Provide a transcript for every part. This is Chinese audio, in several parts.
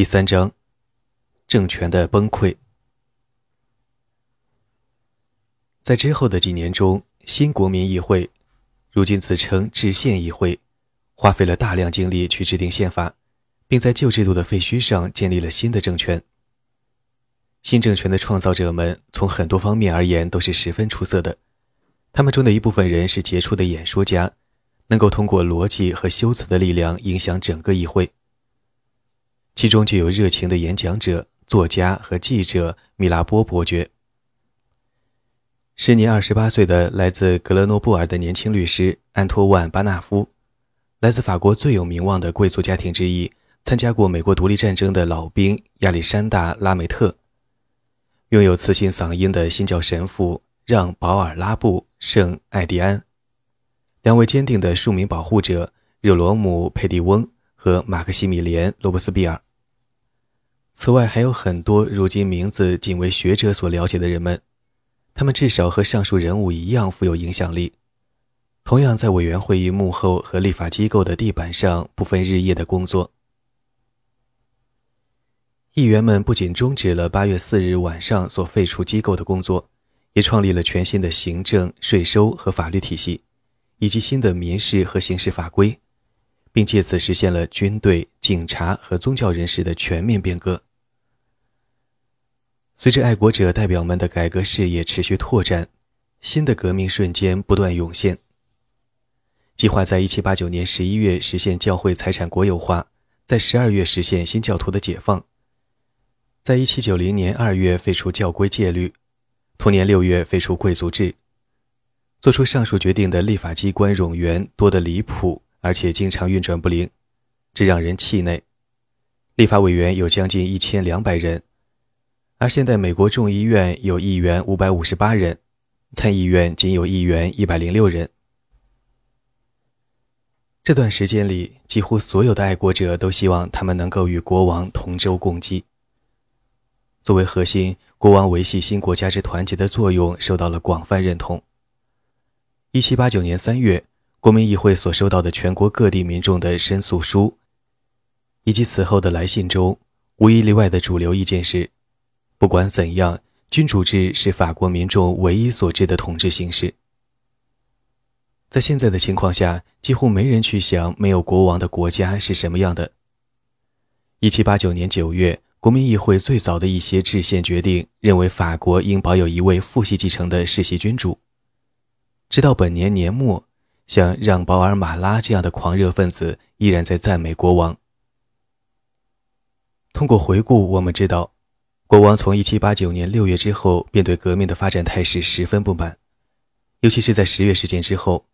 第三章，政权的崩溃。在之后的几年中，新国民议会（如今自称制宪议会）花费了大量精力去制定宪法，并在旧制度的废墟上建立了新的政权。新政权的创造者们从很多方面而言都是十分出色的，他们中的一部分人是杰出的演说家，能够通过逻辑和修辞的力量影响整个议会。其中就有热情的演讲者、作家和记者米拉波伯爵。时年二十八岁的来自格勒诺布尔的年轻律师安托万·巴纳夫，来自法国最有名望的贵族家庭之一，参加过美国独立战争的老兵亚历山大·拉梅特，拥有磁性嗓音的新教神父让·保尔拉布·圣艾迪安，两位坚定的庶民保护者热罗姆·佩蒂翁和马克西米连·罗伯斯庇尔。此外，还有很多如今名字仅为学者所了解的人们，他们至少和上述人物一样富有影响力，同样在委员会议幕后和立法机构的地板上不分日夜的工作。议员们不仅终止了八月四日晚上所废除机构的工作，也创立了全新的行政、税收和法律体系，以及新的民事和刑事法规，并借此实现了军队、警察和宗教人士的全面变革。随着爱国者代表们的改革事业持续拓展，新的革命瞬间不断涌现。计划在1789年11月实现教会财产国有化，在12月实现新教徒的解放，在1790年2月废除教规戒律，同年6月废除贵族制。做出上述决定的立法机关冗员多得离谱，而且经常运转不灵，这让人气馁。立法委员有将近1200人。而现在，美国众议院有议员五百五十八人，参议院仅有议员一百零六人。这段时间里，几乎所有的爱国者都希望他们能够与国王同舟共济。作为核心，国王维系新国家之团结的作用受到了广泛认同。一七八九年三月，国民议会所收到的全国各地民众的申诉书，以及此后的来信中，无一例外的主流意见是。不管怎样，君主制是法国民众唯一所知的统治形式。在现在的情况下，几乎没人去想没有国王的国家是什么样的。一七八九年九月，国民议会最早的一些制宪决定认为，法国应保有一位父系继承的世袭君主。直到本年年末，像让·保尔·马拉这样的狂热分子依然在赞美国王。通过回顾，我们知道。国王从1789年6月之后便对革命的发展态势十分不满，尤其是在十月事件之后，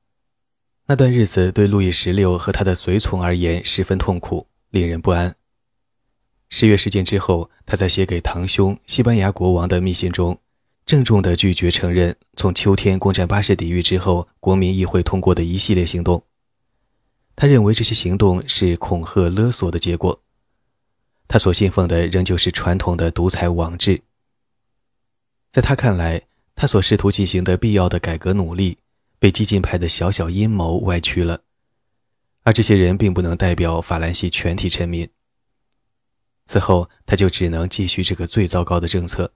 那段日子对路易十六和他的随从而言十分痛苦，令人不安。十月事件之后，他在写给堂兄西班牙国王的密信中，郑重地拒绝承认从秋天攻占巴士底狱之后国民议会通过的一系列行动。他认为这些行动是恐吓勒索的结果。他所信奉的仍旧是传统的独裁王制。在他看来，他所试图进行的必要的改革努力被激进派的小小阴谋歪曲了，而这些人并不能代表法兰西全体臣民。此后，他就只能继续这个最糟糕的政策，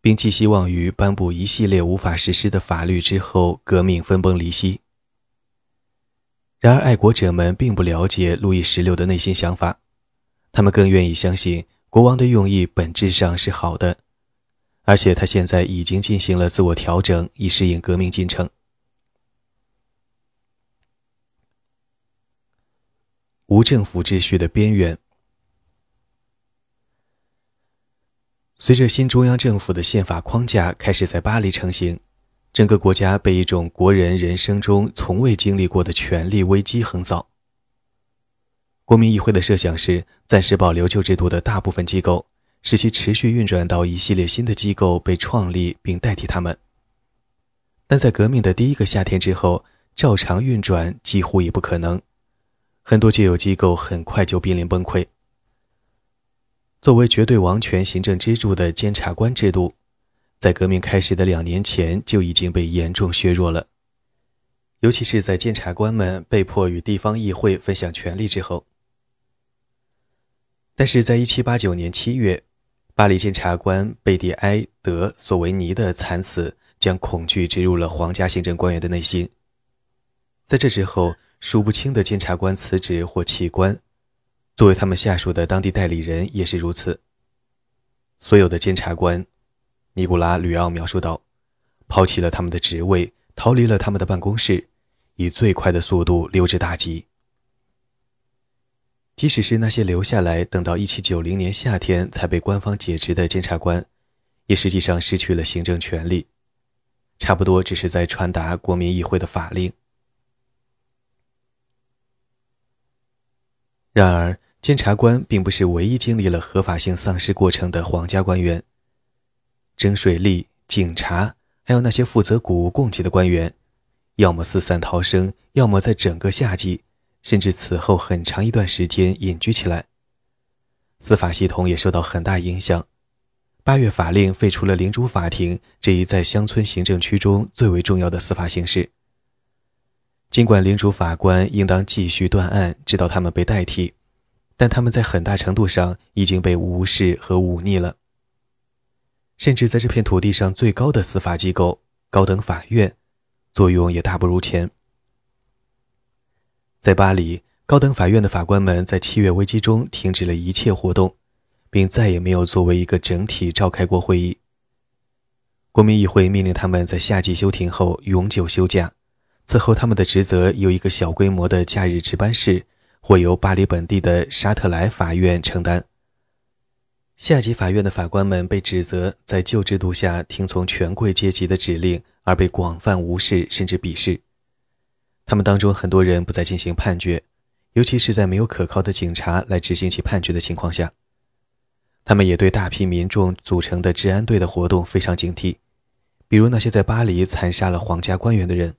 并寄希望于颁布一系列无法实施的法律之后，革命分崩离析。然而，爱国者们并不了解路易十六的内心想法。他们更愿意相信国王的用意本质上是好的，而且他现在已经进行了自我调整，以适应革命进程。无政府秩序的边缘。随着新中央政府的宪法框架开始在巴黎成型，整个国家被一种国人人生中从未经历过的权力危机横扫。国民议会的设想是暂时保留旧制度的大部分机构，使其持续运转到一系列新的机构被创立并代替他们。但在革命的第一个夏天之后，照常运转几乎已不可能，很多旧有机构很快就濒临崩溃。作为绝对王权行政支柱的监察官制度，在革命开始的两年前就已经被严重削弱了，尤其是在监察官们被迫与地方议会分享权力之后。但是在1789年7月，巴黎检察官贝蒂埃·德·索维尼的惨死将恐惧植入了皇家行政官员的内心。在这之后，数不清的检察官辞职或弃官，作为他们下属的当地代理人也是如此。所有的检察官，尼古拉·吕奥描述道，抛弃了他们的职位，逃离了他们的办公室，以最快的速度溜之大吉。即使是那些留下来等到1790年夏天才被官方解职的检察官，也实际上失去了行政权力，差不多只是在传达国民议会的法令。然而，监察官并不是唯一经历了合法性丧失过程的皇家官员。征税吏、警察，还有那些负责谷物供给的官员，要么四散逃生，要么在整个夏季，甚至此后很长一段时间隐居起来。司法系统也受到很大影响。八月法令废除了领主法庭这一在乡村行政区中最为重要的司法形式。尽管领主法官应当继续断案，直到他们被代替，但他们在很大程度上已经被无视和忤逆了。甚至在这片土地上最高的司法机构——高等法院，作用也大不如前。在巴黎，高等法院的法官们在七月危机中停止了一切活动，并再也没有作为一个整体召开过会议。国民议会命令他们在夏季休庭后永久休假。此后，他们的职责由一个小规模的假日值班室，或由巴黎本地的沙特莱法院承担。下级法院的法官们被指责在旧制度下听从权贵阶级的指令，而被广泛无视甚至鄙视。他们当中很多人不再进行判决，尤其是在没有可靠的警察来执行其判决的情况下。他们也对大批民众组成的治安队的活动非常警惕，比如那些在巴黎残杀了皇家官员的人。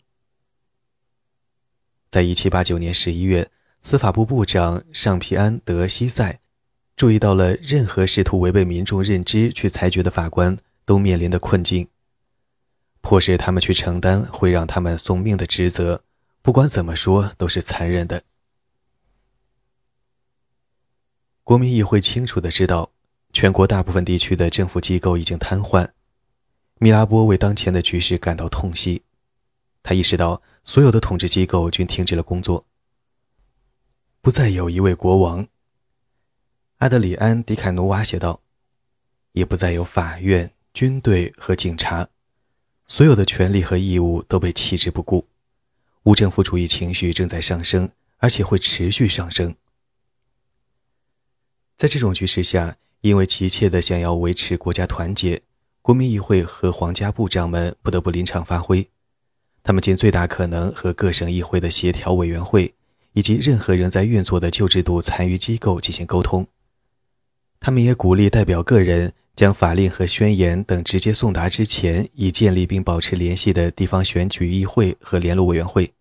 在1789年11月，司法部部长尚皮安·德西塞注意到了任何试图违背民众认知去裁决的法官都面临的困境，迫使他们去承担会让他们送命的职责。不管怎么说，都是残忍的。国民议会清楚的知道，全国大部分地区的政府机构已经瘫痪。米拉波为当前的局势感到痛惜。他意识到，所有的统治机构均停止了工作，不再有一位国王。阿德里安·迪凯努瓦写道：“也不再有法院、军队和警察，所有的权利和义务都被弃之不顾。无政府主义情绪正在上升，而且会持续上升。”在这种局势下，因为急切地想要维持国家团结，国民议会和皇家部长们不得不临场发挥。他们尽最大可能和各省议会的协调委员会以及任何仍在运作的旧制度残余机构进行沟通。他们也鼓励代表个人将法令和宣言等直接送达之前，已建立并保持联系的地方选举议会和联络委员会。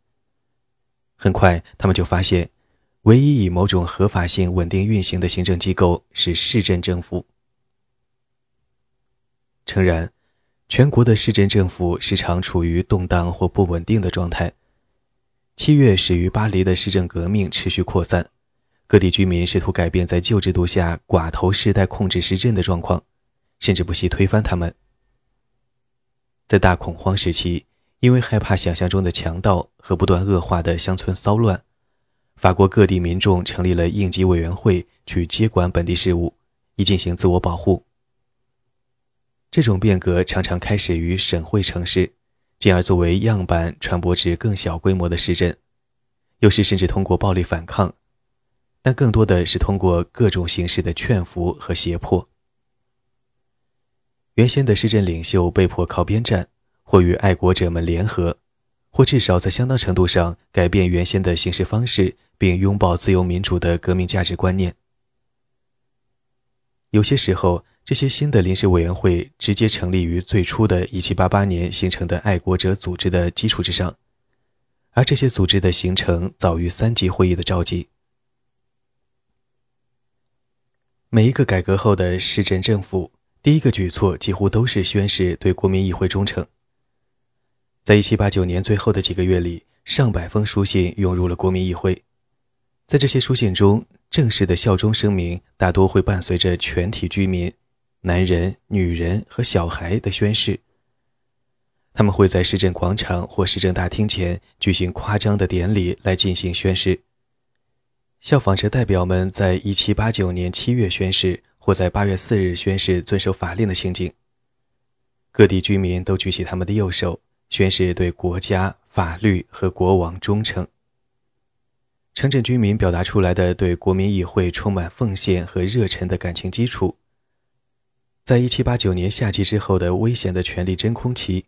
很快，他们就发现，唯一以某种合法性稳定运行的行政机构是市镇政府。诚然。全国的市镇政府时常处于动荡或不稳定的状态。七月始于巴黎的市政革命持续扩散，各地居民试图改变在旧制度下寡头世代控制市镇的状况，甚至不惜推翻他们。在大恐慌时期，因为害怕想象中的强盗和不断恶化的乡村骚乱，法国各地民众成立了应急委员会去接管本地事务，以进行自我保护。这种变革常常开始于省会城市，进而作为样板传播至更小规模的市镇，有时甚至通过暴力反抗，但更多的是通过各种形式的劝服和胁迫。原先的市镇领袖被迫靠边站，或与爱国者们联合，或至少在相当程度上改变原先的行事方式，并拥抱自由民主的革命价值观念。有些时候。这些新的临时委员会直接成立于最初的1788年形成的爱国者组织的基础之上，而这些组织的形成早于三级会议的召集。每一个改革后的市镇政府第一个举措几乎都是宣誓对国民议会忠诚。在1789年最后的几个月里，上百封书信涌入了国民议会，在这些书信中。正式的效忠声明大多会伴随着全体居民（男人、女人和小孩）的宣誓。他们会在市政广场或市政大厅前举行夸张的典礼来进行宣誓。效仿者代表们在1789年7月宣誓或在8月4日宣誓遵守法令的情景。各地居民都举起他们的右手，宣誓对国家、法律和国王忠诚。城镇居民表达出来的对国民议会充满奉献和热忱的感情基础，在1789年夏季之后的危险的权力真空期。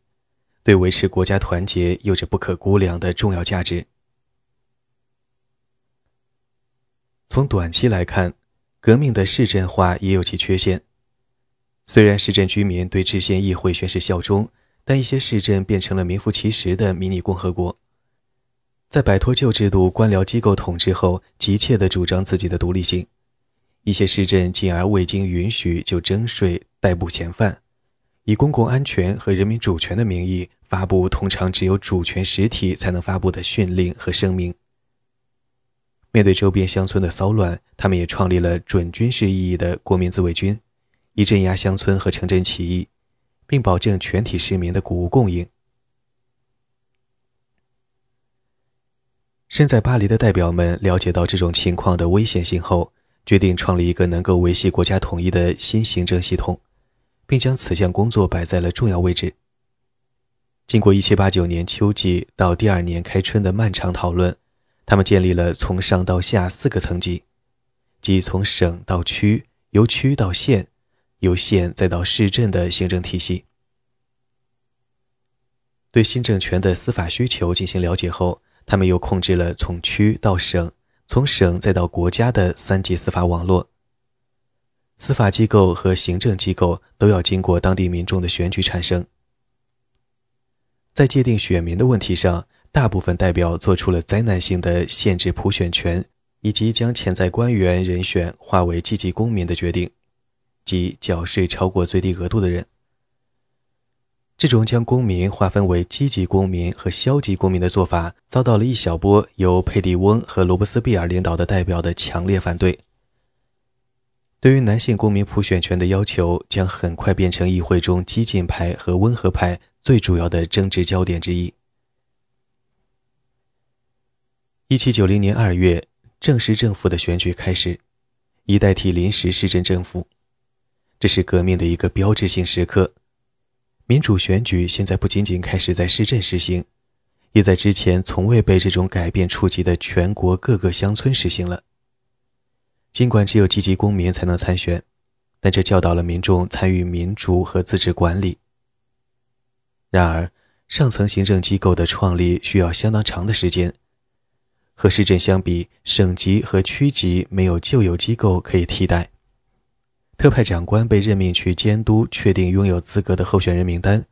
对维持国家团结有着不可估量的重要价值。从短期来看，革命的市镇化也有其缺陷。虽然市镇居民对制宪议会宣誓效忠，但一些市镇变成了名副其实的迷你共和国。在摆脱旧制度官僚机构统治后，急切地主张自己的独立性。一些市镇进而未经允许就征税、逮捕嫌犯，以公共安全和人民主权的名义。发布通常只有主权实体才能发布的训令和声明。面对周边乡村的骚乱，他们也创立了准军事意义的国民自卫军，以镇压乡村和城镇起义，并保证全体市民的谷物供应。身在巴黎的代表们了解到这种情况的危险性后，决定创立一个能够维系国家统一的新行政系统，并将此项工作摆在了重要位置。经过1789年秋季到第二年开春的漫长讨论，他们建立了从上到下四个层级，即从省到区、由区到县、由县再到市镇的行政体系。对新政权的司法需求进行了解后，他们又控制了从区到省、从省再到国家的三级司法网络。司法机构和行政机构都要经过当地民众的选举产生。在界定选民的问题上，大部分代表做出了灾难性的限制普选权，以及将潜在官员人选划为积极公民的决定，即缴税超过最低额度的人。这种将公民划分为积极公民和消极公民的做法，遭到了一小波由佩蒂翁和罗伯斯庇尔领导的代表的强烈反对。对于男性公民普选权的要求，将很快变成议会中激进派和温和派。最主要的争执焦点之一。一七九零年二月，正式政府的选举开始，以代替临时市政政府。这是革命的一个标志性时刻。民主选举现在不仅仅开始在市镇实行，也在之前从未被这种改变触及的全国各个乡村实行了。尽管只有积极公民才能参选，但这教导了民众参与民主和自治管理。然而，上层行政机构的创立需要相当长的时间。和市镇相比，省级和区级没有旧有机构可以替代。特派长官被任命去监督确定拥有资格的候选人名单，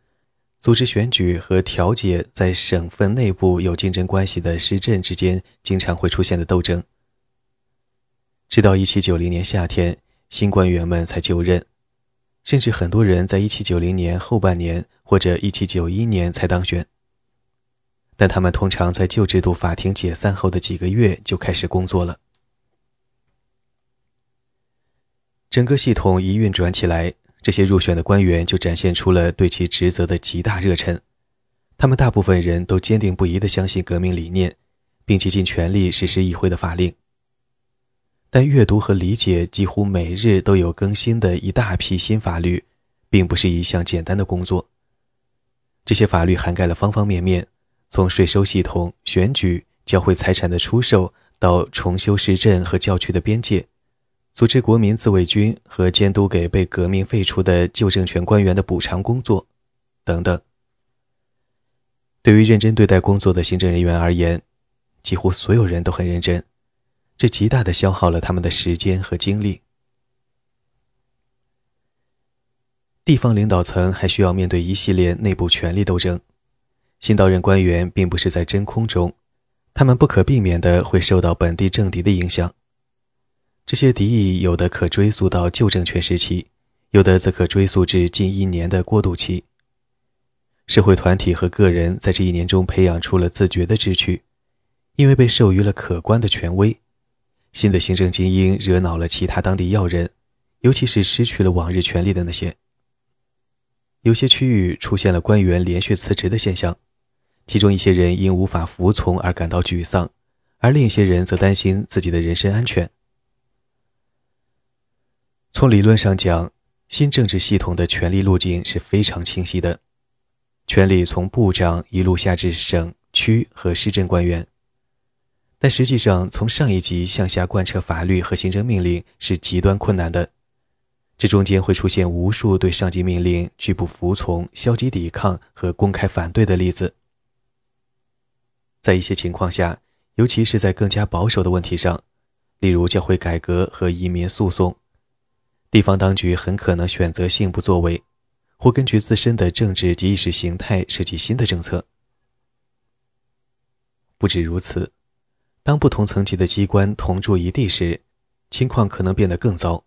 组织选举和调解在省份内部有竞争关系的市镇之间经常会出现的斗争。直到1790年夏天，新官员们才就任。甚至很多人在1790年后半年或者1791年才当选，但他们通常在旧制度法庭解散后的几个月就开始工作了。整个系统一运转起来，这些入选的官员就展现出了对其职责的极大热忱。他们大部分人都坚定不移地相信革命理念，并竭尽全力实施议会的法令。但阅读和理解几乎每日都有更新的一大批新法律，并不是一项简单的工作。这些法律涵盖了方方面面，从税收系统、选举、教会财产的出售，到重修市镇和教区的边界，组织国民自卫军和监督给被革命废除的旧政权官员的补偿工作，等等。对于认真对待工作的行政人员而言，几乎所有人都很认真。这极大地消耗了他们的时间和精力。地方领导层还需要面对一系列内部权力斗争。新到任官员并不是在真空中，他们不可避免地会受到本地政敌的影响。这些敌意有的可追溯到旧政权时期，有的则可追溯至近一年的过渡期。社会团体和个人在这一年中培养出了自觉的志趣，因为被授予了可观的权威。新的行政精英惹恼了其他当地要人，尤其是失去了往日权力的那些。有些区域出现了官员连续辞职的现象，其中一些人因无法服从而感到沮丧，而另一些人则担心自己的人身安全。从理论上讲，新政治系统的权力路径是非常清晰的，权力从部长一路下至省、区和市镇官员。但实际上，从上一级向下贯彻法律和行政命令是极端困难的。这中间会出现无数对上级命令拒不服从、消极抵抗和公开反对的例子。在一些情况下，尤其是在更加保守的问题上，例如教会改革和移民诉讼，地方当局很可能选择性不作为，或根据自身的政治及意识形态设计新的政策。不止如此，当不同层级的机关同住一地时，情况可能变得更糟。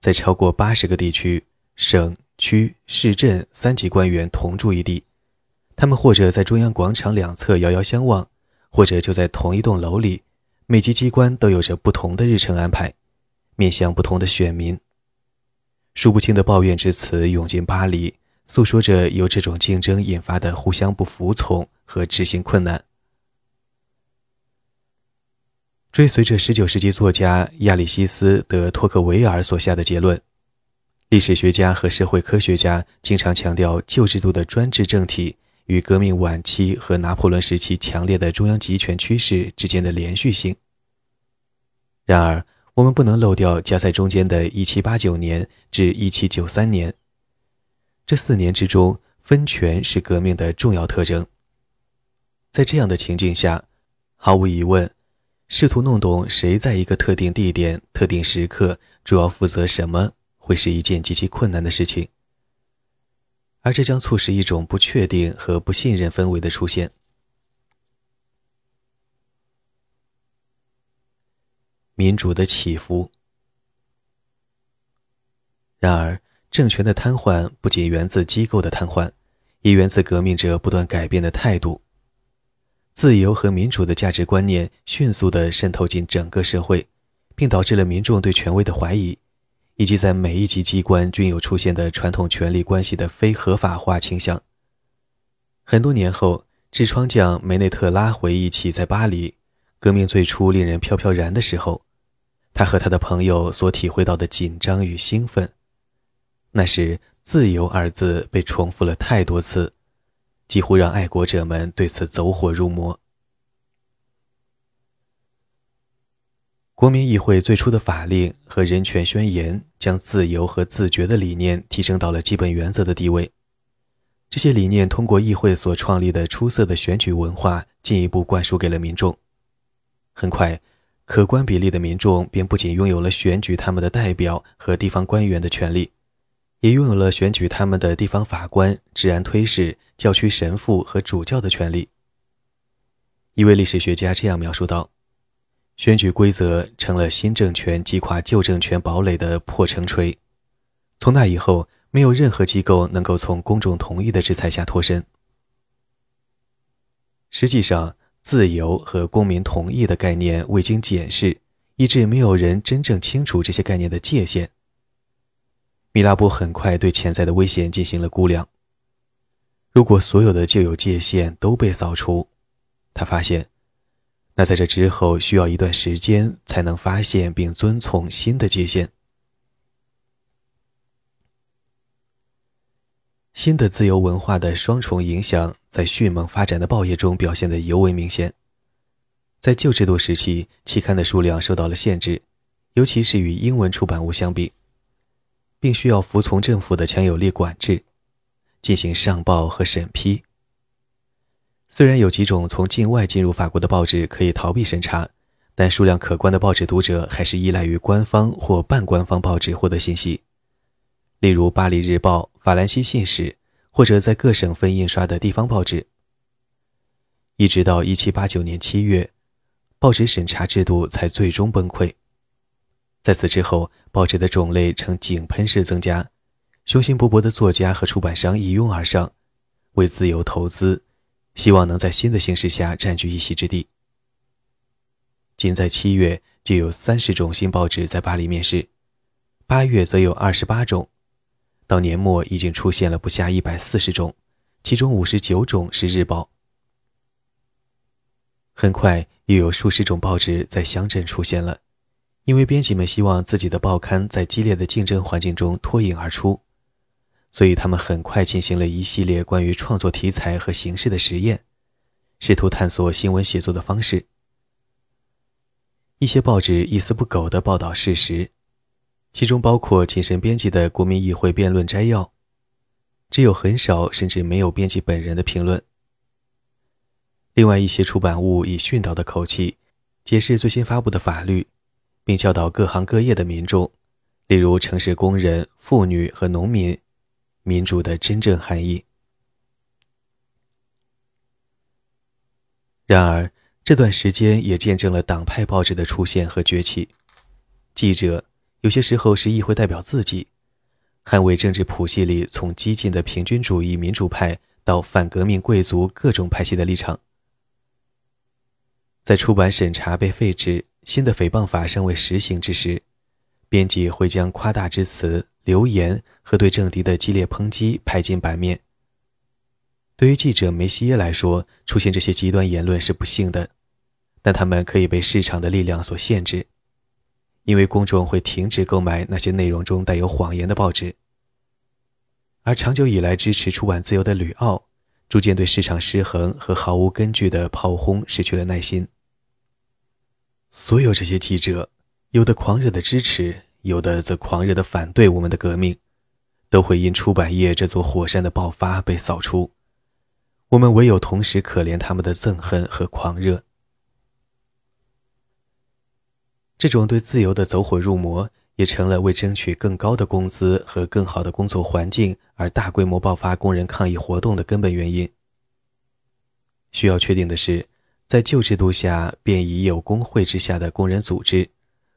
在超过八十个地区、省、区、市镇三级官员同住一地，他们或者在中央广场两侧遥遥相望，或者就在同一栋楼里。每级机关都有着不同的日程安排，面向不同的选民。数不清的抱怨之词涌进巴黎，诉说着由这种竞争引发的互相不服从和执行困难。追随着19世纪作家亚里西斯·德·托克维尔所下的结论，历史学家和社会科学家经常强调旧制度的专制政体与革命晚期和拿破仑时期强烈的中央集权趋势之间的连续性。然而，我们不能漏掉夹在中间的1789年至1793年这四年之中，分权是革命的重要特征。在这样的情境下，毫无疑问。试图弄懂谁在一个特定地点、特定时刻主要负责什么，会是一件极其困难的事情，而这将促使一种不确定和不信任氛围的出现。民主的起伏。然而，政权的瘫痪不仅源自机构的瘫痪，也源自革命者不断改变的态度。自由和民主的价值观念迅速地渗透进整个社会，并导致了民众对权威的怀疑，以及在每一级机关均有出现的传统权力关系的非合法化倾向。很多年后，痔疮匠梅内特拉回忆起在巴黎革命最初令人飘飘然的时候，他和他的朋友所体会到的紧张与兴奋。那时，“自由”二字被重复了太多次。几乎让爱国者们对此走火入魔。国民议会最初的法令和人权宣言将自由和自觉的理念提升到了基本原则的地位。这些理念通过议会所创立的出色的选举文化进一步灌输给了民众。很快，可观比例的民众便不仅拥有了选举他们的代表和地方官员的权利。也拥有了选举他们的地方法官、治安推事、教区神父和主教的权利。一位历史学家这样描述道：“选举规则成了新政权击垮旧政权堡垒的破城锤。从那以后，没有任何机构能够从公众同意的制裁下脱身。实际上，自由和公民同意的概念未经检视，以致没有人真正清楚这些概念的界限。”米拉波很快对潜在的危险进行了估量。如果所有的旧有界限都被扫除，他发现，那在这之后需要一段时间才能发现并遵从新的界限。新的自由文化的双重影响在迅猛发展的报业中表现得尤为明显。在旧制度时期，期刊的数量受到了限制，尤其是与英文出版物相比。并需要服从政府的强有力管制，进行上报和审批。虽然有几种从境外进入法国的报纸可以逃避审查，但数量可观的报纸读者还是依赖于官方或半官方报纸获得信息，例如《巴黎日报》、《法兰西信使》，或者在各省份印刷的地方报纸。一直到1789年7月，报纸审查制度才最终崩溃。在此之后，报纸的种类呈井喷式增加，雄心勃勃的作家和出版商一拥而上，为自由投资，希望能在新的形势下占据一席之地。仅在七月，就有三十种新报纸在巴黎面世，八月则有二十八种，到年末已经出现了不下一百四十种，其中五十九种是日报。很快又有数十种报纸在乡镇出现了，因为编辑们希望自己的报刊在激烈的竞争环境中脱颖而出，所以他们很快进行了一系列关于创作题材和形式的实验，试图探索新闻写作的方式。一些报纸一丝不苟地报道事实，其中包括谨慎编辑的《国民议会辩论摘要》，只有很少甚至没有编辑本人的评论。另外一些出版物以训导的口气解释最新发布的法律，并教导各行各业的民众，例如城市工人、妇女和农民，民主的真正含义。然而。这段时间也见证了党派报纸的出现和崛起。记者有些时候是议会代表自己，捍卫政治谱系里从激进的平均主义民主派到反革命贵族各种派系的立场。在出版审查被废止、新的诽谤法尚未实行之时，编辑会将夸大之词、流言和对政敌的激烈抨击拍进版面。对于记者梅西耶来说，出现这些极端言论是不幸的。但他们可以被市场的力量所限制，因为公众会停止购买那些内容中带有谎言的报纸。而长久以来支持出版自由的吕奥，逐渐对市场失衡和毫无根据的炮轰失去了耐心。所有这些记者，有的狂热的支持，有的则狂热的反对我们的革命，都会因出版业这座火山的爆发被扫除。我们唯有同时可怜他们的憎恨和狂热。这种对自由的走火入魔，也成了为争取更高的工资和更好的工作环境而大规模爆发工人抗议活动的根本原因。需要确定的是，在旧制度下便已有工会之下的工人组织，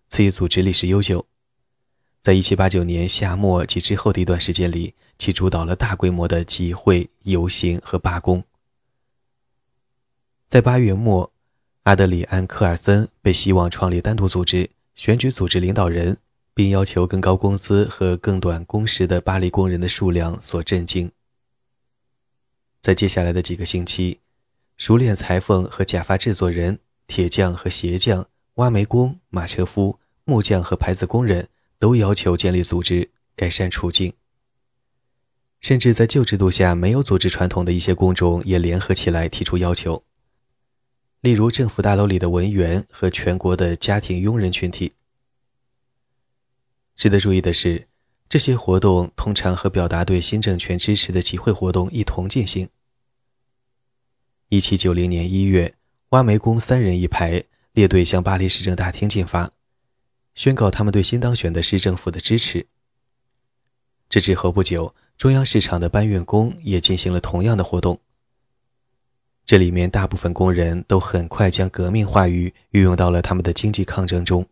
此一组织历史悠久。在1789年夏末及之后的一段时间里，其主导了大规模的集会、游行和罢工。在八月末。阿德里安·科尔森被希望创立单独组织，选举组织领导人，并要求更高工资和更短工时的巴黎工人的数量所震惊。在接下来的几个星期，熟练裁缝和假发制作人、铁匠和鞋匠、挖煤工、马车夫、木匠和牌子工人都要求建立组织，改善处境。甚至在旧制度下没有组织传统的一些工种也联合起来提出要求。例如，政府大楼里的文员和全国的家庭佣人群体。值得注意的是，这些活动通常和表达对新政权支持的集会活动一同进行。一七九零年一月，挖煤工三人一排列队向巴黎市政大厅进发，宣告他们对新当选的市政府的支持。这之后不久，中央市场的搬运工也进行了同样的活动。这里面大部分工人都很快将革命话语运用到了他们的经济抗争中，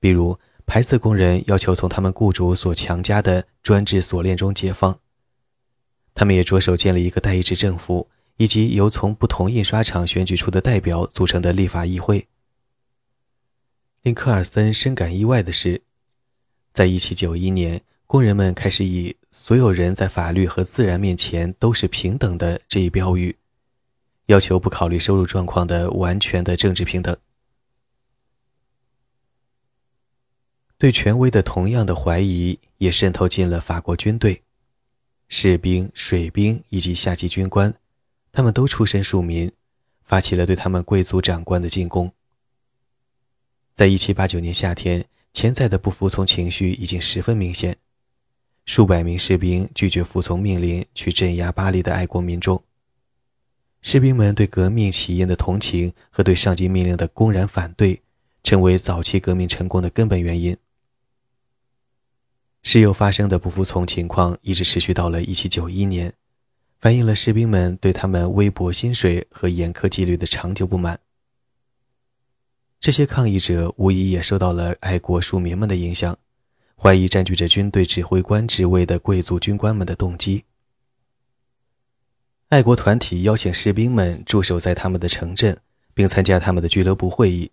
比如牌子工人要求从他们雇主所强加的专制锁链中解放。他们也着手建立一个代议制政府，以及由从不同印刷厂选举出的代表组成的立法议会。令科尔森深感意外的是，在1791年，工人们开始以“所有人在法律和自然面前都是平等的”这一标语。要求不考虑收入状况的完全的政治平等，对权威的同样的怀疑也渗透进了法国军队，士兵、水兵以及下级军官，他们都出身庶民，发起了对他们贵族长官的进攻。在一七八九年夏天，潜在的不服从情绪已经十分明显，数百名士兵拒绝服从命令去镇压巴黎的爱国民众。士兵们对革命起因的同情和对上级命令的公然反对，成为早期革命成功的根本原因。时有发生的不服从情况一直持续到了1791年，反映了士兵们对他们微薄薪水和严苛纪律的长久不满。这些抗议者无疑也受到了爱国庶民们的影响，怀疑占据着军队指挥官职位的贵族军官们的动机。爱国团体邀请士兵们驻守在他们的城镇，并参加他们的俱乐部会议。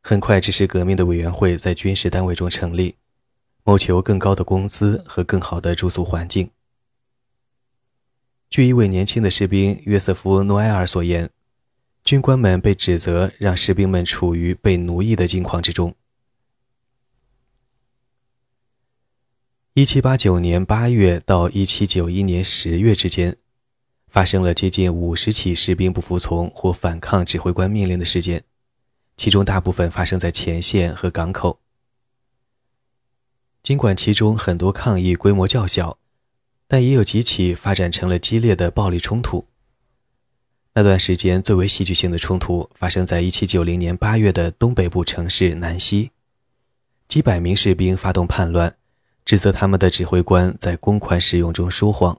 很快，支持革命的委员会在军事单位中成立，谋求更高的工资和更好的住宿环境。据一位年轻的士兵约瑟夫·诺埃尔所言，军官们被指责让士兵们处于被奴役的境况之中。一七八九年八月到一七九一年十月之间，发生了接近五十起士兵不服从或反抗指挥官命令的事件，其中大部分发生在前线和港口。尽管其中很多抗议规模较小，但也有几起发展成了激烈的暴力冲突。那段时间最为戏剧性的冲突发生在一七九零年八月的东北部城市南溪，几百名士兵发动叛乱。指责他们的指挥官在公款使用中说谎。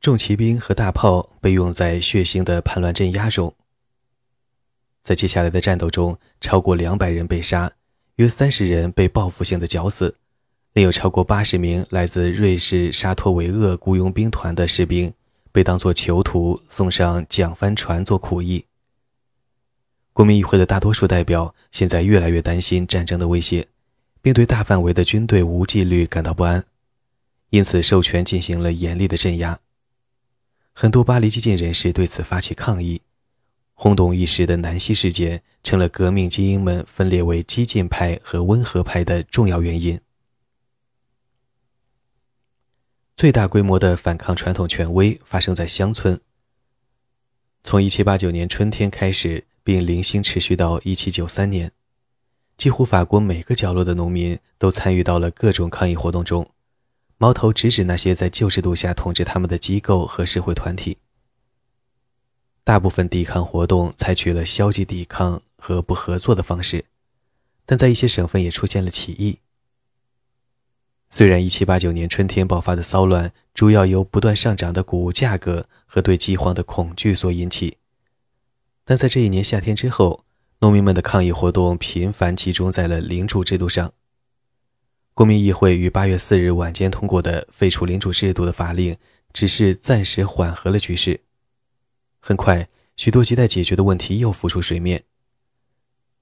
重骑兵和大炮被用在血腥的叛乱镇压中。在接下来的战斗中，超过两百人被杀，约三十人被报复性的绞死，另有超过八十名来自瑞士沙托维厄雇佣兵团的士兵被当作囚徒送上桨帆船做苦役。国民议会的大多数代表现在越来越担心战争的威胁。并对大范围的军队无纪律感到不安，因此授权进行了严厉的镇压。很多巴黎激进人士对此发起抗议，轰动一时的南希事件成了革命精英们分裂为激进派和温和派的重要原因。最大规模的反抗传统权威发生在乡村，从1789年春天开始，并零星持续到1793年。几乎法国每个角落的农民都参与到了各种抗议活动中，矛头直指那些在旧制度下统治他们的机构和社会团体。大部分抵抗活动采取了消极抵抗和不合作的方式，但在一些省份也出现了起义。虽然1789年春天爆发的骚乱主要由不断上涨的谷物价格和对饥荒的恐惧所引起，但在这一年夏天之后。农民们的抗议活动频繁集中在了领主制度上。国民议会于八月四日晚间通过的废除领主制度的法令，只是暂时缓和了局势。很快，许多亟待解决的问题又浮出水面。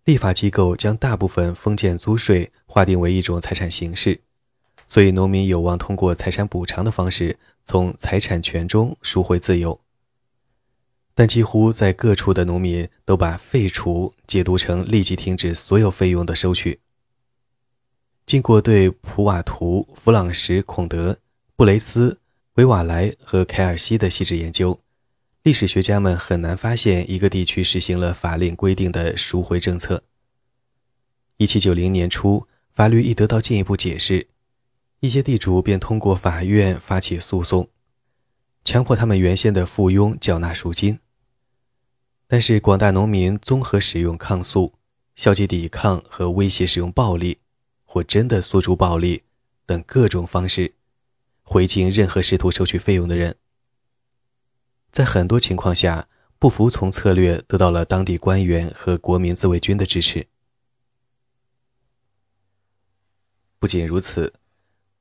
立法机构将大部分封建租税划定为一种财产形式，所以农民有望通过财产补偿的方式，从财产权中赎回自由。但几乎在各处的农民都把废除解读成立即停止所有费用的收取。经过对普瓦图、弗朗什孔德、布雷斯、维瓦莱和凯尔西的细致研究，历史学家们很难发现一个地区实行了法令规定的赎回政策。1790年初，法律一得到进一步解释，一些地主便通过法院发起诉讼。强迫他们原先的附庸缴纳赎金，但是广大农民综合使用抗诉、消极抵抗和威胁使用暴力，或真的诉诸暴力等各种方式，回敬任何试图收取费用的人。在很多情况下，不服从策略得到了当地官员和国民自卫军的支持。不仅如此，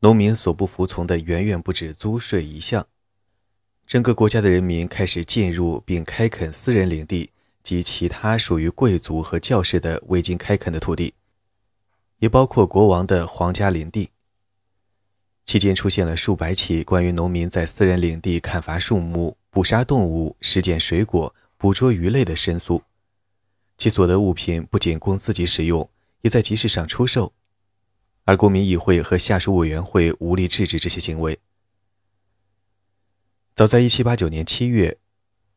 农民所不服从的远远不止租税一项。整个国家的人民开始进入并开垦私人领地及其他属于贵族和教士的未经开垦的土地，也包括国王的皇家林地。期间出现了数百起关于农民在私人领地砍伐树木、捕杀动物、拾捡水果、捕捉鱼类的申诉，其所得物品不仅供自己使用，也在集市上出售，而国民议会和下属委员会无力制止这些行为。早在1789年7月，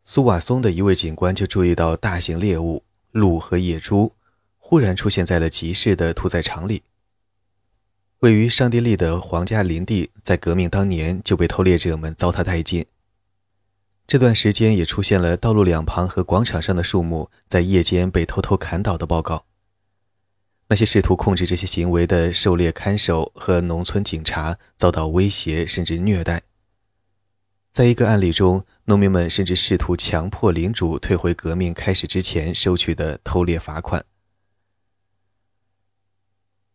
苏瓦松的一位警官就注意到大型猎物鹿和野猪忽然出现在了集市的屠宰场里。位于上帝利的皇家林地在革命当年就被偷猎者们糟蹋殆尽。这段时间也出现了道路两旁和广场上的树木在夜间被偷偷砍倒的报告。那些试图控制这些行为的狩猎看守和农村警察遭到威胁甚至虐待。在一个案例中，农民们甚至试图强迫领主退回革命开始之前收取的偷猎罚款。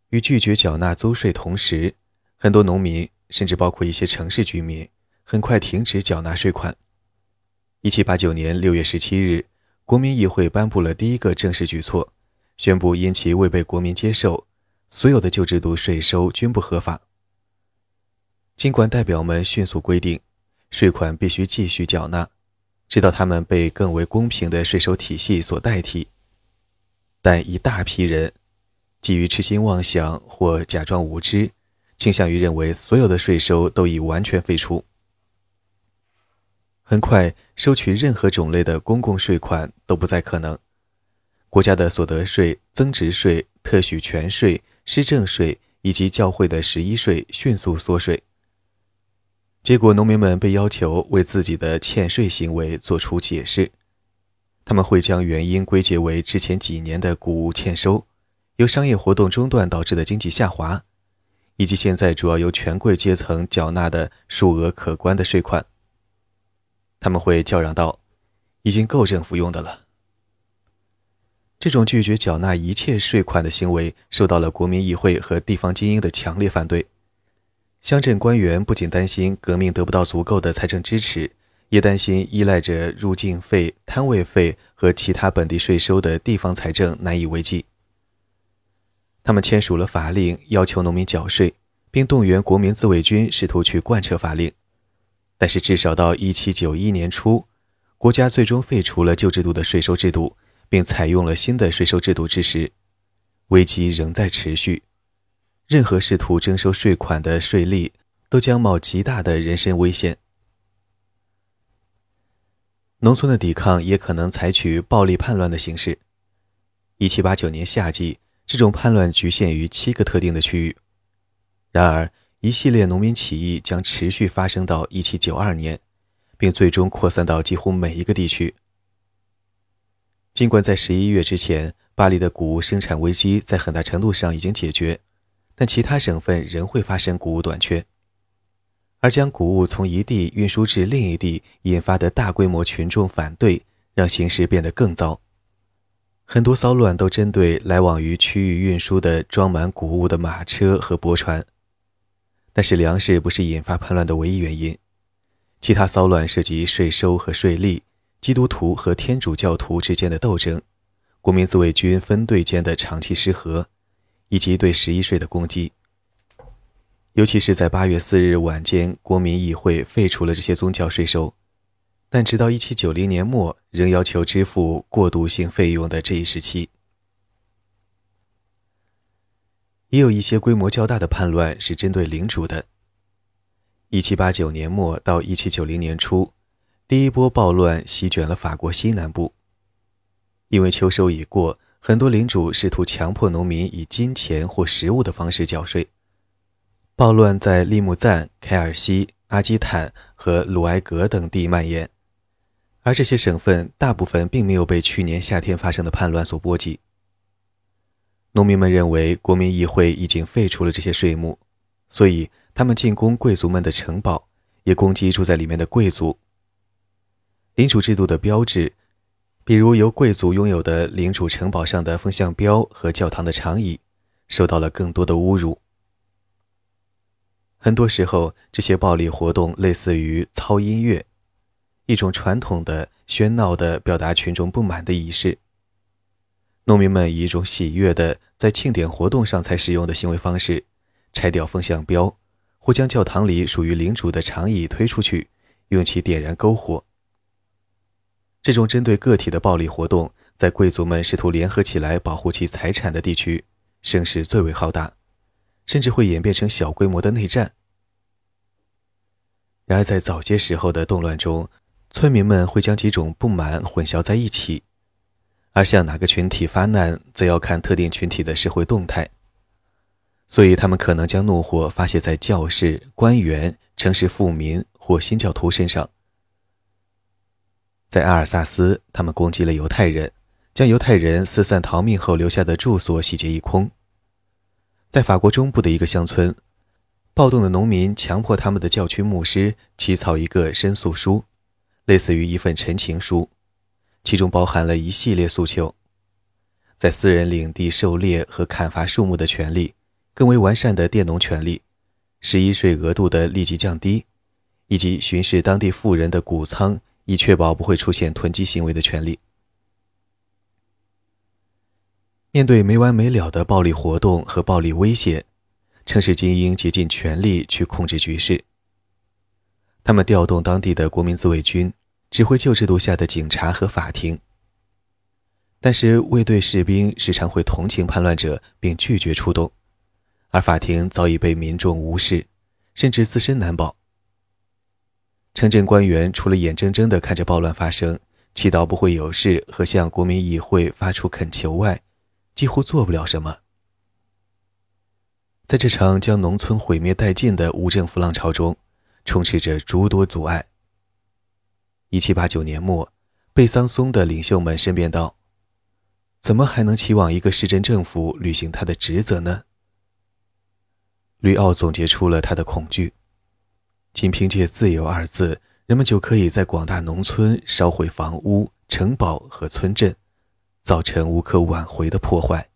与拒绝缴纳租税同时，很多农民，甚至包括一些城市居民，很快停止缴纳税款。1789年6月17日，国民议会颁布了第一个正式举措，宣布因其未被国民接受，所有的旧制度税收均不合法。尽管代表们迅速规定，税款必须继续缴纳，直到他们被更为公平的税收体系所代替，但一大批人基于痴心妄想或假装无知，倾向于认为所有的税收都已完全废除。很快，收取任何种类的公共税款都不再可能。国家的所得税、增值税、特许权税、施政税以及教会的十一税迅速缩水。结果，农民们被要求为自己的欠税行为做出解释。他们会将原因归结为之前几年的谷物欠收、由商业活动中断导致的经济下滑，以及现在主要由权贵阶层缴纳的数额可观的税款。他们会叫嚷道：“已经够政府用的了。”这种拒绝缴纳一切税款的行为受到了国民议会和地方精英的强烈反对。乡镇官员不仅担心革命得不到足够的财政支持，也担心依赖着入境费、摊位费和其他本地税收的地方财政难以为继。他们签署了法令，要求农民缴税，并动员国民自卫军试图去贯彻法令。但是，至少到1791年初，国家最终废除了旧制度的税收制度，并采用了新的税收制度之时，危机仍在持续。任何试图征收税款的税吏都将冒极大的人身危险。农村的抵抗也可能采取暴力叛乱的形式。1789年夏季，这种叛乱局限于七个特定的区域。然而，一系列农民起义将持续发生到1792年，并最终扩散到几乎每一个地区。尽管在11月之前，巴黎的谷物生产危机在很大程度上已经解决，但其他省份仍会发生谷物短缺。而将谷物从一地运输至另一地引发的大规模群众反对，让形势变得更糟。很多骚乱都针对来往于区域运输的装满谷物的马车和驳船。但是粮食不是引发叛乱的唯一原因，其他骚乱涉及税收和税吏、基督徒和天主教徒之间的斗争、国民自卫军分队间的长期失和，以及对十一税的攻击。尤其是在八月四日晚间，国民议会废除了这些宗教税收，但直到一七九零年末仍要求支付过渡性费用的这一时期。也有一些规模较大的叛乱是针对领主的。1789年末到1790年初，第一波暴乱席卷了法国西南部。因为秋收已过，很多领主试图强迫农民以金钱或食物的方式缴税。暴乱在利穆赞、凯尔西、阿基坦和鲁埃格等地蔓延，而这些省份大部分并没有被去年夏天发生的叛乱所波及。农民们认为国民议会已经废除了这些税目，所以他们进攻贵族们的城堡，也攻击住在里面的贵族。领主制度的标志，比如由贵族拥有的领主城堡上的风向标和教堂的长椅，受到了更多的侮辱。很多时候，这些暴力活动类似于操音乐，一种传统的喧闹的表达群众不满的仪式。农民们以一种喜悦的，在庆典活动上才使用的行为方式，拆掉风向标，或将教堂里属于领主的长椅推出去，用其点燃篝火。这种针对个体的暴力活动，在贵族们试图联合起来保护其财产的地区，声势最为浩大，甚至会演变成小规模的内战。然而，在早些时候的动乱中，村民们会将几种不满混淆在一起。而向哪个群体发难，则要看特定群体的社会动态。所以，他们可能将怒火发泄在教士、官员、城市富民或新教徒身上。在阿尔萨斯，他们攻击了犹太人，将犹太人四散逃命后留下的住所洗劫一空。在法国中部的一个乡村，暴动的农民强迫他们的教区牧师起草一个申诉书，类似于一份陈情书。其中包含了一系列诉求，在私人领地狩猎和砍伐树木的权利，更为完善的佃农权利，十一税额度的立即降低，以及巡视当地富人的谷仓，以确保不会出现囤积行为的权利。面对没完没了的暴力活动和暴力威胁，城市精英竭尽全力去控制局势。他们调动当地的国民自卫军，指挥旧制度下的警察和法庭。但是卫队士兵时常会同情叛乱者，并拒绝出动，而法庭早已被民众无视，甚至自身难保。城镇官员除了眼睁睁地看着暴乱发生，祈祷不会有事和向国民议会发出恳求外，几乎做不了什么。在这场将农村毁灭殆尽的无政府浪潮中，充斥着诸多阻碍。一七八九年末，贝桑松的领袖们申辩道：“怎么还能期望一个市政政府履行他的职责呢？”吕奥总结出了他的恐惧：仅凭借“自由”二字，人们就可以在广大农村烧毁房屋、城堡和村镇，造成无可挽回的破坏。